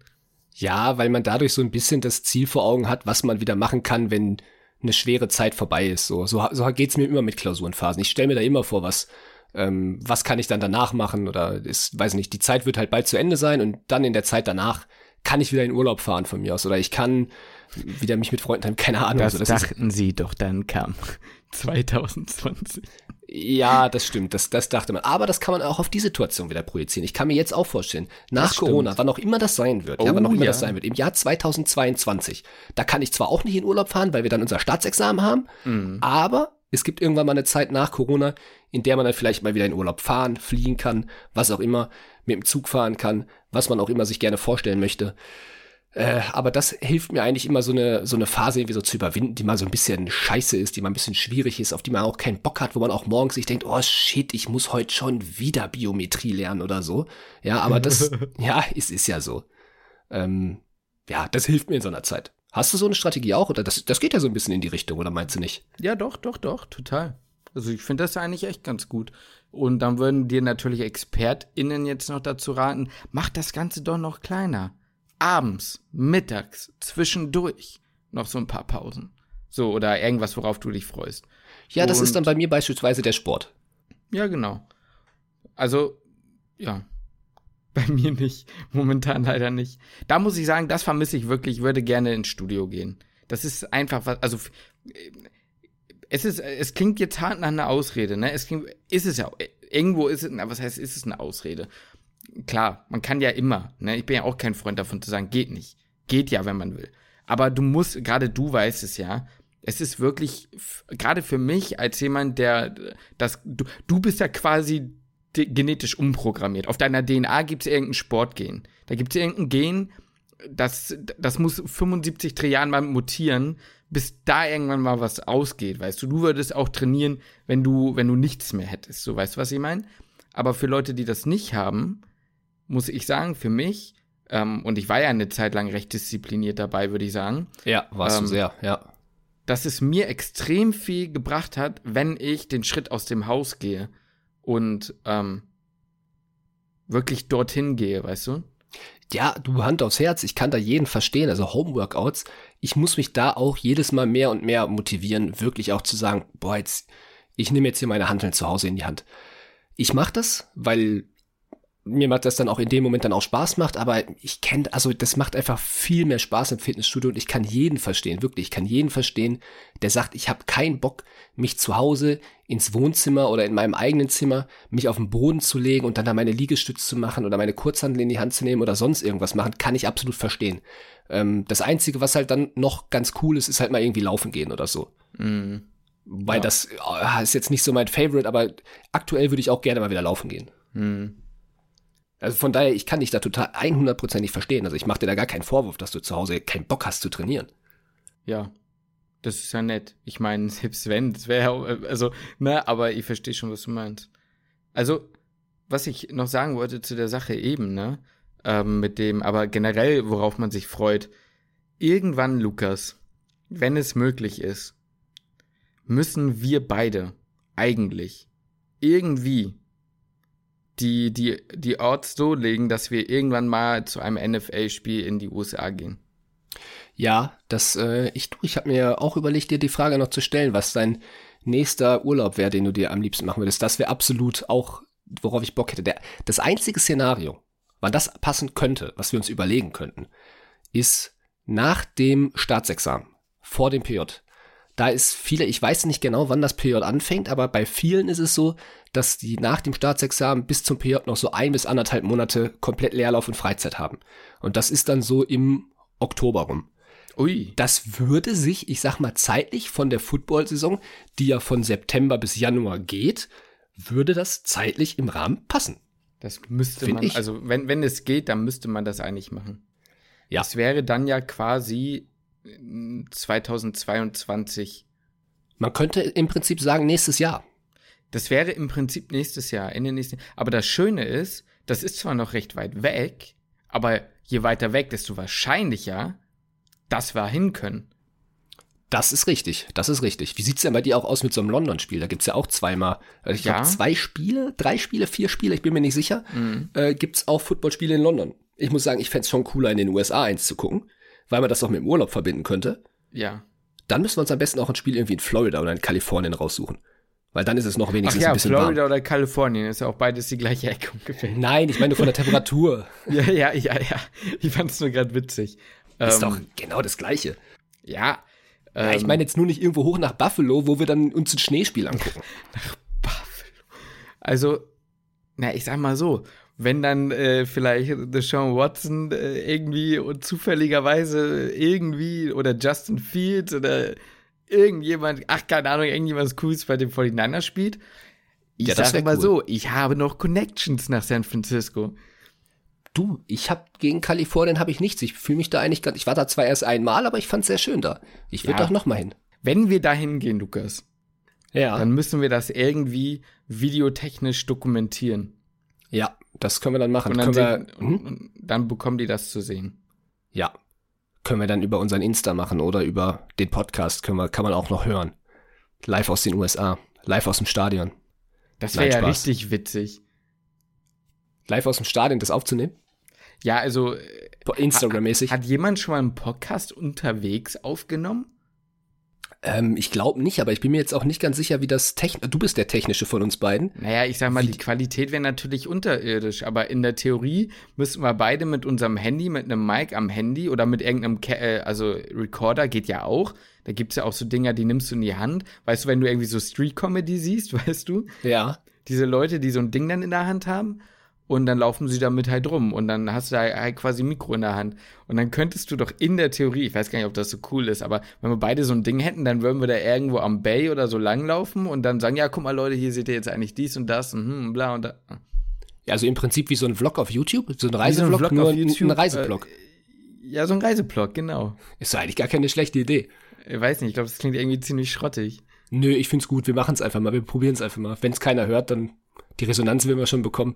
Ja, weil man dadurch so ein bisschen das Ziel vor Augen hat, was man wieder machen kann, wenn eine schwere Zeit vorbei ist. So, so, so geht's mir immer mit Klausurenphasen. Ich stelle mir da immer vor, was, ähm, was kann ich dann danach machen oder ist, weiß nicht, die Zeit wird halt bald zu Ende sein und dann in der Zeit danach kann ich wieder in Urlaub fahren von mir aus oder ich kann wieder mich mit Freunden treffen, keine Ahnung. Das, also das dachten ist, sie doch, dann kam 2020. Ja, das stimmt, das, das dachte man. Aber das kann man auch auf die Situation wieder projizieren. Ich kann mir jetzt auch vorstellen, nach Corona, wann auch immer das sein wird, oh, ja, wann auch immer ja. das sein wird, im Jahr 2022, da kann ich zwar auch nicht in Urlaub fahren, weil wir dann unser Staatsexamen haben, mhm. aber es gibt irgendwann mal eine Zeit nach Corona, in der man dann vielleicht mal wieder in Urlaub fahren, fliegen kann, was auch immer, mit dem Zug fahren kann, was man auch immer sich gerne vorstellen möchte. Äh, aber das hilft mir eigentlich immer so eine, so eine Phase irgendwie so zu überwinden, die mal so ein bisschen scheiße ist, die mal ein bisschen schwierig ist, auf die man auch keinen Bock hat, wo man auch morgens sich denkt, oh shit, ich muss heute schon wieder Biometrie lernen oder so. Ja, aber das, ja, es ist ja so. Ähm, ja, das hilft mir in so einer Zeit. Hast du so eine Strategie auch? Oder das, das geht ja so ein bisschen in die Richtung, oder meinst du nicht? Ja, doch, doch, doch, total. Also ich finde das eigentlich echt ganz gut. Und dann würden dir natürlich ExpertInnen jetzt noch dazu raten, mach das Ganze doch noch kleiner abends, mittags, zwischendurch noch so ein paar Pausen. So, oder irgendwas, worauf du dich freust. Ja, das Und, ist dann bei mir beispielsweise der Sport. Ja, genau. Also, ja. Bei mir nicht. Momentan leider nicht. Da muss ich sagen, das vermisse ich wirklich. Ich würde gerne ins Studio gehen. Das ist einfach was, also, es ist, es klingt jetzt hart nach einer Ausrede, ne? Es klingt, ist es ja, irgendwo ist es, na, was heißt, ist es eine Ausrede? klar, man kann ja immer, ne? Ich bin ja auch kein Freund davon zu sagen, geht nicht. Geht ja, wenn man will. Aber du musst, gerade du weißt es ja, es ist wirklich, gerade für mich als jemand, der das, du, du bist ja quasi genetisch umprogrammiert. Auf deiner DNA gibt es irgendein Sportgen. Da gibt es irgendein Gen, das, das muss 75 Trilliarden mal mutieren, bis da irgendwann mal was ausgeht, weißt du. Du würdest auch trainieren, wenn du, wenn du nichts mehr hättest. So, weißt du, was ich meine? Aber für Leute, die das nicht haben, muss ich sagen, für mich, ähm, und ich war ja eine Zeit lang recht diszipliniert dabei, würde ich sagen. Ja, warst ähm, du sehr, ja. Dass es mir extrem viel gebracht hat, wenn ich den Schritt aus dem Haus gehe und ähm, wirklich dorthin gehe, weißt du? Ja, du Hand aufs Herz, ich kann da jeden verstehen, also Homeworkouts. Ich muss mich da auch jedes Mal mehr und mehr motivieren, wirklich auch zu sagen, boah, jetzt, ich nehme jetzt hier meine Handeln zu Hause in die Hand. Ich mache das, weil mir macht das dann auch in dem Moment dann auch Spaß macht, aber ich kenne, also das macht einfach viel mehr Spaß im Fitnessstudio und ich kann jeden verstehen, wirklich, ich kann jeden verstehen, der sagt, ich habe keinen Bock, mich zu Hause ins Wohnzimmer oder in meinem eigenen Zimmer, mich auf den Boden zu legen und dann da meine Liegestütze zu machen oder meine Kurzhandel in die Hand zu nehmen oder sonst irgendwas machen, kann ich absolut verstehen. Ähm, das Einzige, was halt dann noch ganz cool ist, ist halt mal irgendwie laufen gehen oder so. Mhm. Weil ja. das oh, ist jetzt nicht so mein Favorite, aber aktuell würde ich auch gerne mal wieder laufen gehen. Mhm. Also von daher, ich kann dich da total 100%ig verstehen. Also ich mache dir da gar keinen Vorwurf, dass du zu Hause keinen Bock hast zu trainieren. Ja, das ist ja nett. Ich meine, selbst wenn, das wäre ja, also, ne, aber ich verstehe schon, was du meinst. Also, was ich noch sagen wollte zu der Sache eben, ne, ähm, mit dem, aber generell, worauf man sich freut. Irgendwann, Lukas, wenn es möglich ist, müssen wir beide eigentlich irgendwie die, die, die Orts so legen, dass wir irgendwann mal zu einem NFL-Spiel in die USA gehen. Ja, das, äh, ich, ich habe mir auch überlegt, dir die Frage noch zu stellen, was dein nächster Urlaub wäre, den du dir am liebsten machen würdest. Das wäre absolut auch, worauf ich Bock hätte. Der, das einzige Szenario, wann das passen könnte, was wir uns überlegen könnten, ist nach dem Staatsexamen, vor dem PJ. Da ist viele, ich weiß nicht genau, wann das PJ anfängt, aber bei vielen ist es so, dass die nach dem Staatsexamen bis zum PJ noch so ein bis anderthalb Monate komplett Leerlauf und Freizeit haben. Und das ist dann so im Oktober rum. Ui. Das würde sich, ich sag mal, zeitlich von der Football-Saison, die ja von September bis Januar geht, würde das zeitlich im Rahmen passen. Das müsste Find man, ich. also wenn, wenn es geht, dann müsste man das eigentlich machen. Ja. Das wäre dann ja quasi 2022. Man könnte im Prinzip sagen, nächstes Jahr. Das wäre im Prinzip nächstes Jahr, Ende nächsten Aber das Schöne ist, das ist zwar noch recht weit weg, aber je weiter weg, desto wahrscheinlicher, dass wir hin können. Das ist richtig, das ist richtig. Wie sieht's denn bei dir auch aus mit so einem London-Spiel? Da gibt's ja auch zweimal, also ich ja. glaube zwei Spiele, drei Spiele, vier Spiele, ich bin mir nicht sicher, mhm. äh, gibt's auch Footballspiele in London. Ich muss sagen, ich fände schon cooler, in den USA eins zu gucken, weil man das auch mit dem Urlaub verbinden könnte. Ja. Dann müssen wir uns am besten auch ein Spiel irgendwie in Florida oder in Kalifornien raussuchen. Weil dann ist es noch wenigstens Ach ja, ein bisschen Florida warm. oder Kalifornien ist ja auch beides die gleiche Ecke ungefähr. Nein, ich meine von der Temperatur. ja, ja, ja, ja. Ich fand's nur gerade witzig. Ist ähm, doch genau das Gleiche. Ja. Ähm, ja, ich ähm, meine jetzt nur nicht irgendwo hoch nach Buffalo, wo wir dann uns ein Schneespiel angucken. nach Buffalo. Also, na, ich sag mal so, wenn dann äh, vielleicht Deshaun Watson äh, irgendwie und zufälligerweise irgendwie oder Justin Fields oder irgendjemand, ach keine Ahnung, irgendjemand Cooles bei dem 49 spielt. Ich ja, sage mal cool. so, ich habe noch Connections nach San Francisco. Du, ich habe gegen Kalifornien habe ich nichts. Ich fühle mich da eigentlich ganz. Ich war da zwar erst einmal, aber ich fand es sehr schön da. Ich würde ja. doch noch mal hin. Wenn wir da hingehen, Lukas, ja. dann müssen wir das irgendwie videotechnisch dokumentieren. Ja, das können wir dann machen. Und dann, wir, hm? und dann bekommen die das zu sehen. Ja, können wir dann über unseren Insta machen oder über den Podcast können wir, kann man auch noch hören. Live aus den USA, live aus dem Stadion. Das wäre ja richtig witzig. Live aus dem Stadion das aufzunehmen? Ja, also Instagram-mäßig. Hat, hat jemand schon mal einen Podcast unterwegs aufgenommen? Ähm, ich glaube nicht, aber ich bin mir jetzt auch nicht ganz sicher, wie das technisch. Du bist der Technische von uns beiden. Naja, ich sag mal, wie die Qualität wäre natürlich unterirdisch, aber in der Theorie müssten wir beide mit unserem Handy, mit einem Mic am Handy oder mit irgendeinem, Ca äh, also Recorder geht ja auch. Da gibt's ja auch so Dinger, die nimmst du in die Hand. Weißt du, wenn du irgendwie so Street-Comedy siehst, weißt du? Ja. Diese Leute, die so ein Ding dann in der Hand haben und dann laufen sie damit halt rum und dann hast du halt quasi ein Mikro in der Hand und dann könntest du doch in der Theorie, ich weiß gar nicht, ob das so cool ist, aber wenn wir beide so ein Ding hätten, dann würden wir da irgendwo am Bay oder so langlaufen und dann sagen, ja, guck mal Leute, hier seht ihr jetzt eigentlich dies und das und hm, bla und da. Ja, also im Prinzip wie so ein Vlog auf YouTube, so ein Reisevlog, so ein nur YouTube, ein Reiseblog. Äh, ja, so ein Reiseblog, genau. Ist doch eigentlich gar keine schlechte Idee. Ich weiß nicht, ich glaube, das klingt irgendwie ziemlich schrottig. Nö, ich find's gut, wir machen's einfach mal, wir probieren's einfach mal. Wenn's keiner hört, dann die Resonanz werden wir schon bekommen.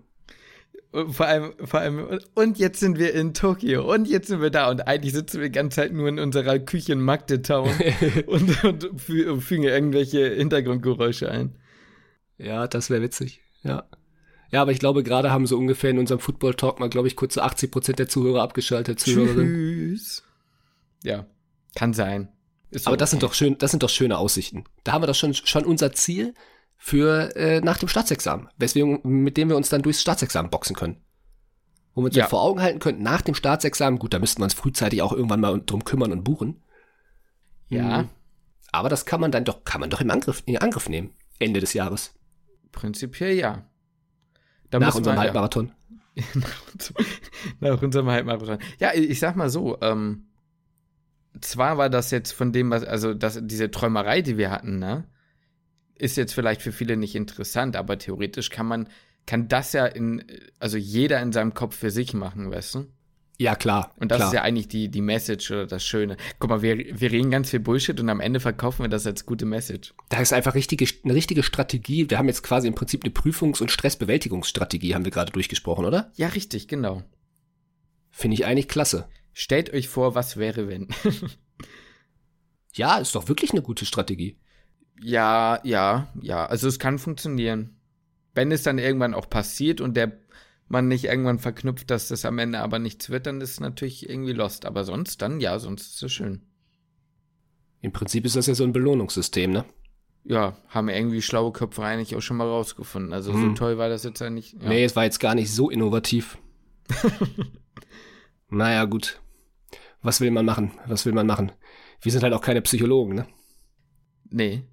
Und vor allem, vor allem, und jetzt sind wir in Tokio und jetzt sind wir da und eigentlich sitzen wir die ganze Zeit nur in unserer Küche in Magdetown und, und fügen irgendwelche Hintergrundgeräusche ein. Ja, das wäre witzig, ja. Ja, aber ich glaube, gerade haben so ungefähr in unserem Football-Talk mal, glaube ich, kurz so 80 Prozent der Zuhörer abgeschaltet. Tschüss. Ja, kann sein. aber das sind doch schön, das sind doch schöne Aussichten. Da haben wir doch schon, schon unser Ziel für äh, nach dem Staatsexamen, weswegen, mit dem wir uns dann durchs Staatsexamen boxen können. Wo wir uns ja. vor Augen halten können, nach dem Staatsexamen, gut, da müssten wir uns frühzeitig auch irgendwann mal drum kümmern und buchen. Ja. Mhm. Aber das kann man dann doch, kann man doch im Angriff, in Angriff nehmen. Ende des Jahres. Prinzipiell ja. Da nach unserem Halbmarathon. Ja. nach unserem Halbmarathon. Ja, ich sag mal so, ähm, zwar war das jetzt von dem, was, also das, diese Träumerei, die wir hatten, ne? Ist jetzt vielleicht für viele nicht interessant, aber theoretisch kann man, kann das ja in, also jeder in seinem Kopf für sich machen, weißt du? Ja, klar. Und das klar. ist ja eigentlich die, die Message oder das Schöne. Guck mal, wir, wir reden ganz viel Bullshit und am Ende verkaufen wir das als gute Message. Da ist einfach richtige, eine richtige Strategie. Wir haben jetzt quasi im Prinzip eine Prüfungs- und Stressbewältigungsstrategie, haben wir gerade durchgesprochen, oder? Ja, richtig, genau. Finde ich eigentlich klasse. Stellt euch vor, was wäre, wenn. ja, ist doch wirklich eine gute Strategie. Ja, ja, ja. Also es kann funktionieren. Wenn es dann irgendwann auch passiert und der man nicht irgendwann verknüpft, dass das am Ende aber nichts wird, dann ist es natürlich irgendwie lost. Aber sonst dann, ja, sonst ist es schön. Im Prinzip ist das ja so ein Belohnungssystem, ne? Ja, haben irgendwie schlaue Köpfe eigentlich auch schon mal rausgefunden. Also hm. so toll war das jetzt ja nicht. Ja. Nee, es war jetzt gar nicht so innovativ. naja, gut. Was will man machen? Was will man machen? Wir sind halt auch keine Psychologen, ne? Nee.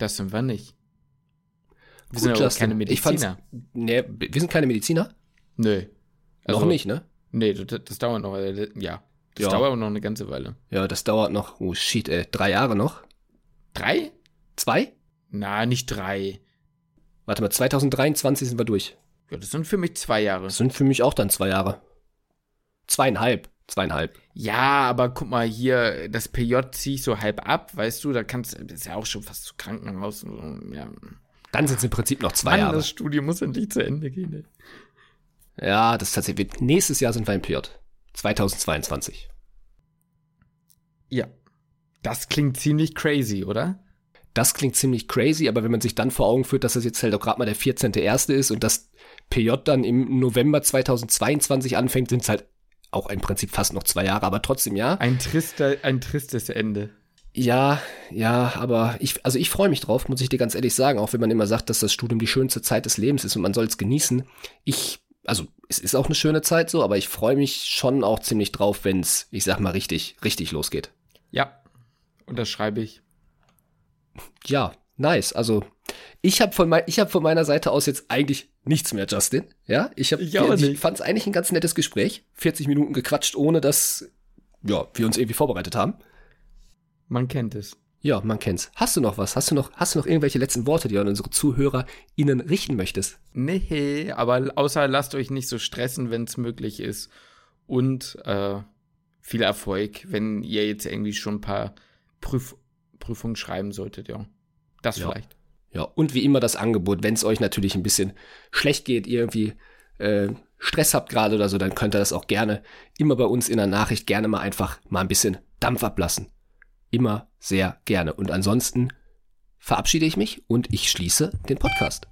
Das sind wir nicht. Wir Gut, sind aber keine Mediziner. nee, wir sind keine Mediziner? Nö. Also, noch nicht, ne? Nee, das, das dauert noch. Äh, ja. Das ja. dauert noch eine ganze Weile. Ja, das dauert noch. Oh shit, ey. Drei Jahre noch? Drei? Zwei? Na, nicht drei. Warte mal, 2023 sind wir durch. Ja, das sind für mich zwei Jahre. Das sind für mich auch dann zwei Jahre. Zweieinhalb. Zweieinhalb. Ja, aber guck mal hier, das PJ ziehe ich so halb ab, weißt du, da kannst du, ist ja auch schon fast zu Krankenhaus. Ja. Dann sind es im Prinzip noch zwei Mann, Jahre. Das Studium muss endlich zu Ende gehen. Ey. Ja, das ist tatsächlich. Nächstes Jahr sind wir im PJ. 2022. Ja. Das klingt ziemlich crazy, oder? Das klingt ziemlich crazy, aber wenn man sich dann vor Augen führt, dass das jetzt halt auch gerade mal der 14.1. ist und das PJ dann im November 2022 anfängt, sind es halt auch im Prinzip fast noch zwei Jahre, aber trotzdem ja. Ein trister, ein tristes Ende. Ja, ja, aber ich, also ich freue mich drauf, muss ich dir ganz ehrlich sagen, auch wenn man immer sagt, dass das Studium die schönste Zeit des Lebens ist und man soll es genießen. Ich, also es ist auch eine schöne Zeit so, aber ich freue mich schon auch ziemlich drauf, wenn es, ich sag mal, richtig, richtig losgeht. Ja, unterschreibe ich. Ja, nice. Also ich habe von, mein, ich hab von meiner Seite aus jetzt eigentlich nichts mehr, Justin. Ja, ich, hab, ich, ich fand es eigentlich ein ganz nettes Gespräch. 40 Minuten gequatscht, ohne dass ja, wir uns irgendwie vorbereitet haben. Man kennt es. Ja, man kennt's. Hast du noch was? Hast du noch, hast du noch irgendwelche letzten Worte, die du an unsere Zuhörer ihnen richten möchtest? Nee, aber außer lasst euch nicht so stressen, wenn es möglich ist. Und äh, viel Erfolg, wenn ihr jetzt irgendwie schon ein paar Prüf Prüfungen schreiben solltet, ja. Das ja. vielleicht. Ja, und wie immer das Angebot, wenn es euch natürlich ein bisschen schlecht geht, irgendwie äh, Stress habt gerade oder so, dann könnt ihr das auch gerne immer bei uns in der Nachricht gerne mal einfach mal ein bisschen Dampf ablassen. Immer sehr gerne. Und ansonsten verabschiede ich mich und ich schließe den Podcast.